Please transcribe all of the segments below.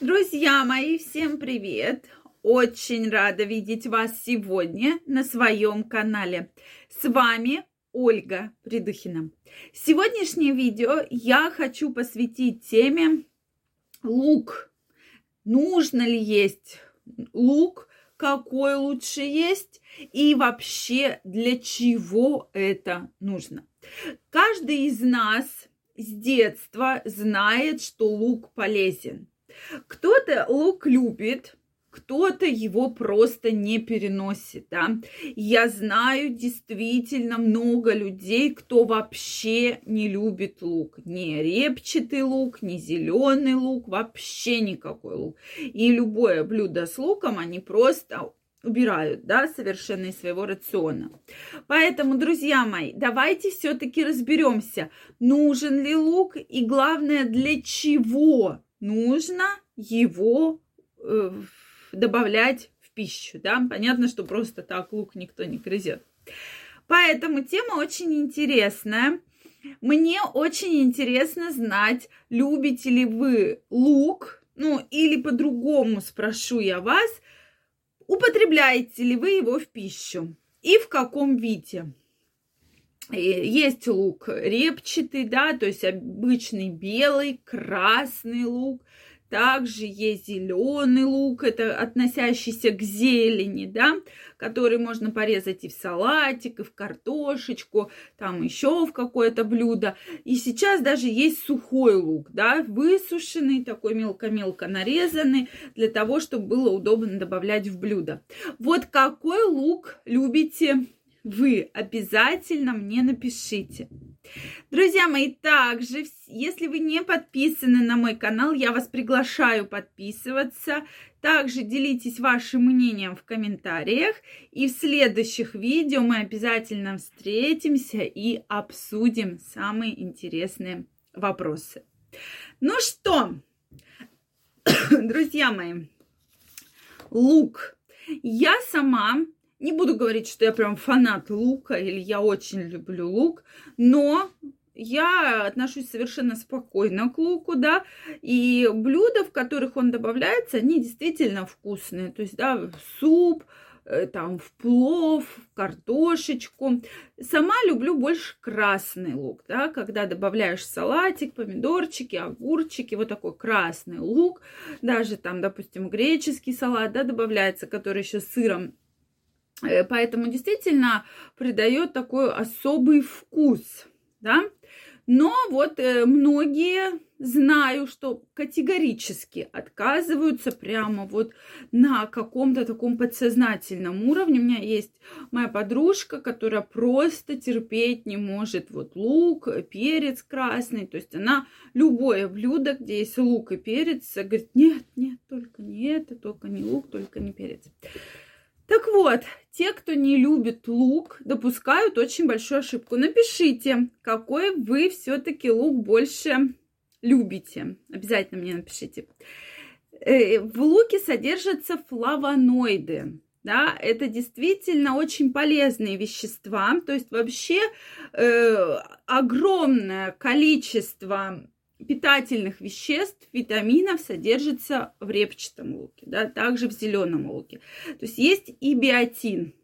Друзья мои, всем привет! Очень рада видеть вас сегодня на своем канале. С вами Ольга Придухина. Сегодняшнее видео я хочу посвятить теме лук. Нужно ли есть лук? Какой лучше есть? И вообще для чего это нужно? Каждый из нас с детства знает, что лук полезен. Кто-то лук любит, кто-то его просто не переносит, да. Я знаю действительно много людей, кто вообще не любит лук. Ни репчатый лук, ни зеленый лук, вообще никакой лук. И любое блюдо с луком они просто убирают, да, совершенно из своего рациона. Поэтому, друзья мои, давайте все-таки разберемся, нужен ли лук и главное, для чего нужно его э, добавлять в пищу, да. Понятно, что просто так лук никто не грызет. Поэтому тема очень интересная. Мне очень интересно знать, любите ли вы лук, ну или по-другому спрошу я вас, употребляете ли вы его в пищу и в каком виде. Есть лук репчатый, да, то есть обычный белый, красный лук, также есть зеленый лук, это относящийся к зелени, да, который можно порезать и в салатик, и в картошечку, там еще в какое-то блюдо. И сейчас даже есть сухой лук, да, высушенный, такой мелко-мелко нарезанный, для того, чтобы было удобно добавлять в блюдо. Вот какой лук любите вы? Обязательно мне напишите. Друзья мои, также, если вы не подписаны на мой канал, я вас приглашаю подписываться. Также делитесь вашим мнением в комментариях. И в следующих видео мы обязательно встретимся и обсудим самые интересные вопросы. Ну что, друзья мои, лук. Я сама не буду говорить, что я прям фанат лука или я очень люблю лук, но я отношусь совершенно спокойно к луку, да, и блюда, в которых он добавляется, они действительно вкусные. То есть, да, в суп, э, там, в плов, в картошечку. Сама люблю больше красный лук, да, когда добавляешь салатик, помидорчики, огурчики, вот такой красный лук, даже там, допустим, греческий салат, да, добавляется, который еще сыром поэтому действительно придает такой особый вкус, да. Но вот э, многие знаю, что категорически отказываются прямо вот на каком-то таком подсознательном уровне. У меня есть моя подружка, которая просто терпеть не может вот лук, перец красный. То есть она любое блюдо, где есть лук и перец, говорит, нет, нет, только не это, только не лук, только не перец. Так вот, те, кто не любит лук, допускают очень большую ошибку. Напишите, какой вы все-таки лук больше любите. Обязательно мне напишите. Э, в луке содержатся флавоноиды. Да, это действительно очень полезные вещества. То есть вообще э, огромное количество питательных веществ, витаминов содержится в репчатом луке, да, также в зеленом луке. То есть есть и биотин,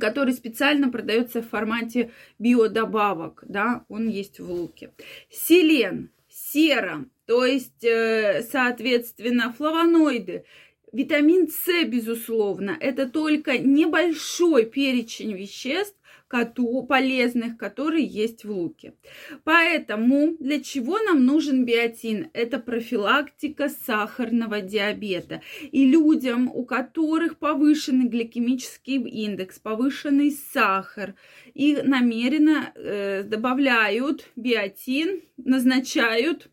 который специально продается в формате биодобавок, да, он есть в луке. Селен, сера, то есть, э, соответственно, флавоноиды, витамин С, безусловно, это только небольшой перечень веществ, полезных, которые есть в луке. Поэтому для чего нам нужен биотин? Это профилактика сахарного диабета. И людям, у которых повышенный гликемический индекс, повышенный сахар, и намеренно э, добавляют биотин, назначают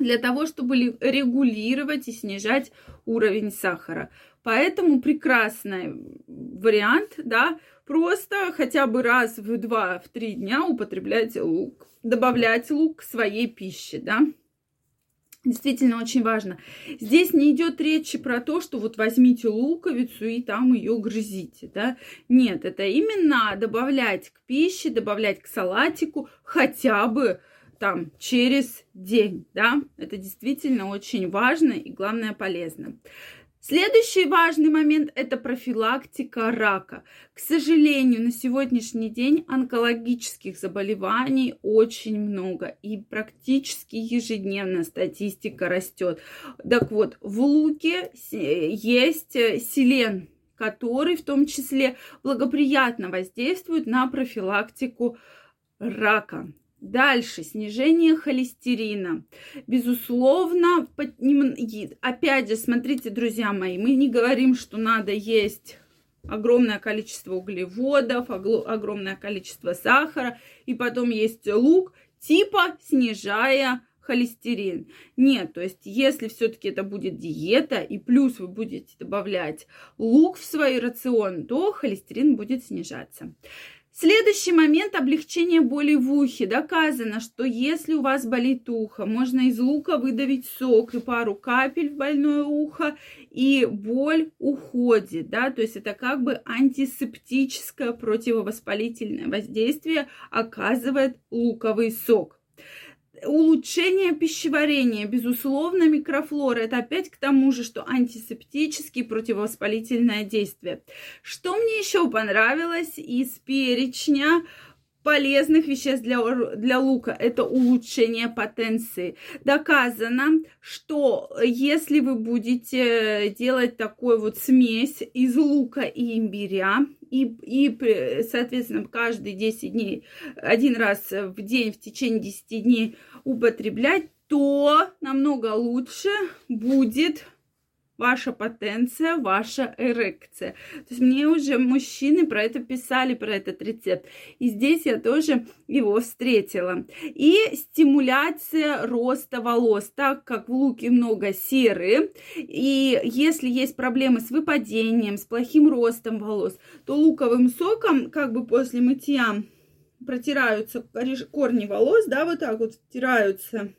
для того, чтобы регулировать и снижать уровень сахара. Поэтому прекрасный вариант, да, Просто хотя бы раз в два, в три дня употребляйте лук. Добавлять лук к своей пище, да. Действительно очень важно. Здесь не идет речи про то, что вот возьмите луковицу и там ее грызите, да. Нет, это именно добавлять к пище, добавлять к салатику хотя бы там через день, да, это действительно очень важно и, главное, полезно. Следующий важный момент – это профилактика рака. К сожалению, на сегодняшний день онкологических заболеваний очень много, и практически ежедневно статистика растет. Так вот, в луке есть селен, который в том числе благоприятно воздействует на профилактику рака. Дальше, снижение холестерина. Безусловно, опять же, смотрите, друзья мои, мы не говорим, что надо есть огромное количество углеводов, огромное количество сахара, и потом есть лук, типа снижая холестерин. Нет, то есть если все-таки это будет диета, и плюс вы будете добавлять лук в свой рацион, то холестерин будет снижаться. Следующий момент облегчения боли в ухе. Доказано, что если у вас болит ухо, можно из лука выдавить сок и пару капель в больное ухо, и боль уходит, да, то есть это как бы антисептическое противовоспалительное воздействие оказывает луковый сок улучшение пищеварения, безусловно, микрофлора. Это опять к тому же, что антисептический противовоспалительное действие. Что мне еще понравилось из перечня полезных веществ для, для лука. Это улучшение потенции. Доказано, что если вы будете делать такой вот смесь из лука и имбиря, и, и соответственно, каждые 10 дней, один раз в день в течение 10 дней употреблять, то намного лучше будет ваша потенция, ваша эрекция. То есть мне уже мужчины про это писали, про этот рецепт. И здесь я тоже его встретила. И стимуляция роста волос, так как в луке много серы. И если есть проблемы с выпадением, с плохим ростом волос, то луковым соком, как бы после мытья протираются корни волос, да, вот так вот втираются.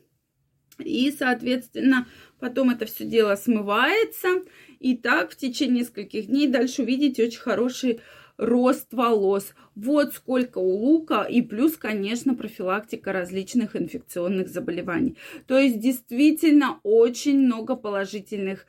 И, соответственно, потом это все дело смывается. И так в течение нескольких дней дальше увидите очень хороший рост волос. Вот сколько у лука и плюс, конечно, профилактика различных инфекционных заболеваний. То есть действительно очень много положительных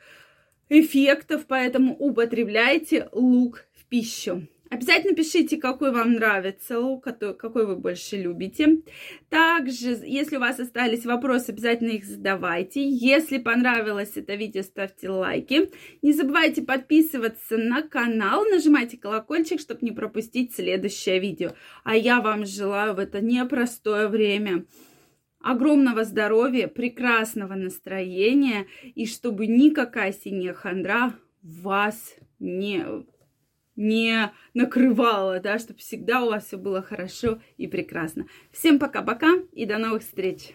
эффектов, поэтому употребляйте лук в пищу. Обязательно пишите, какой вам нравится лук, какой вы больше любите. Также, если у вас остались вопросы, обязательно их задавайте. Если понравилось это видео, ставьте лайки. Не забывайте подписываться на канал, нажимайте колокольчик, чтобы не пропустить следующее видео. А я вам желаю в это непростое время огромного здоровья, прекрасного настроения и чтобы никакая синяя хандра вас не не накрывало, да, чтобы всегда у вас все было хорошо и прекрасно. Всем пока-пока и до новых встреч!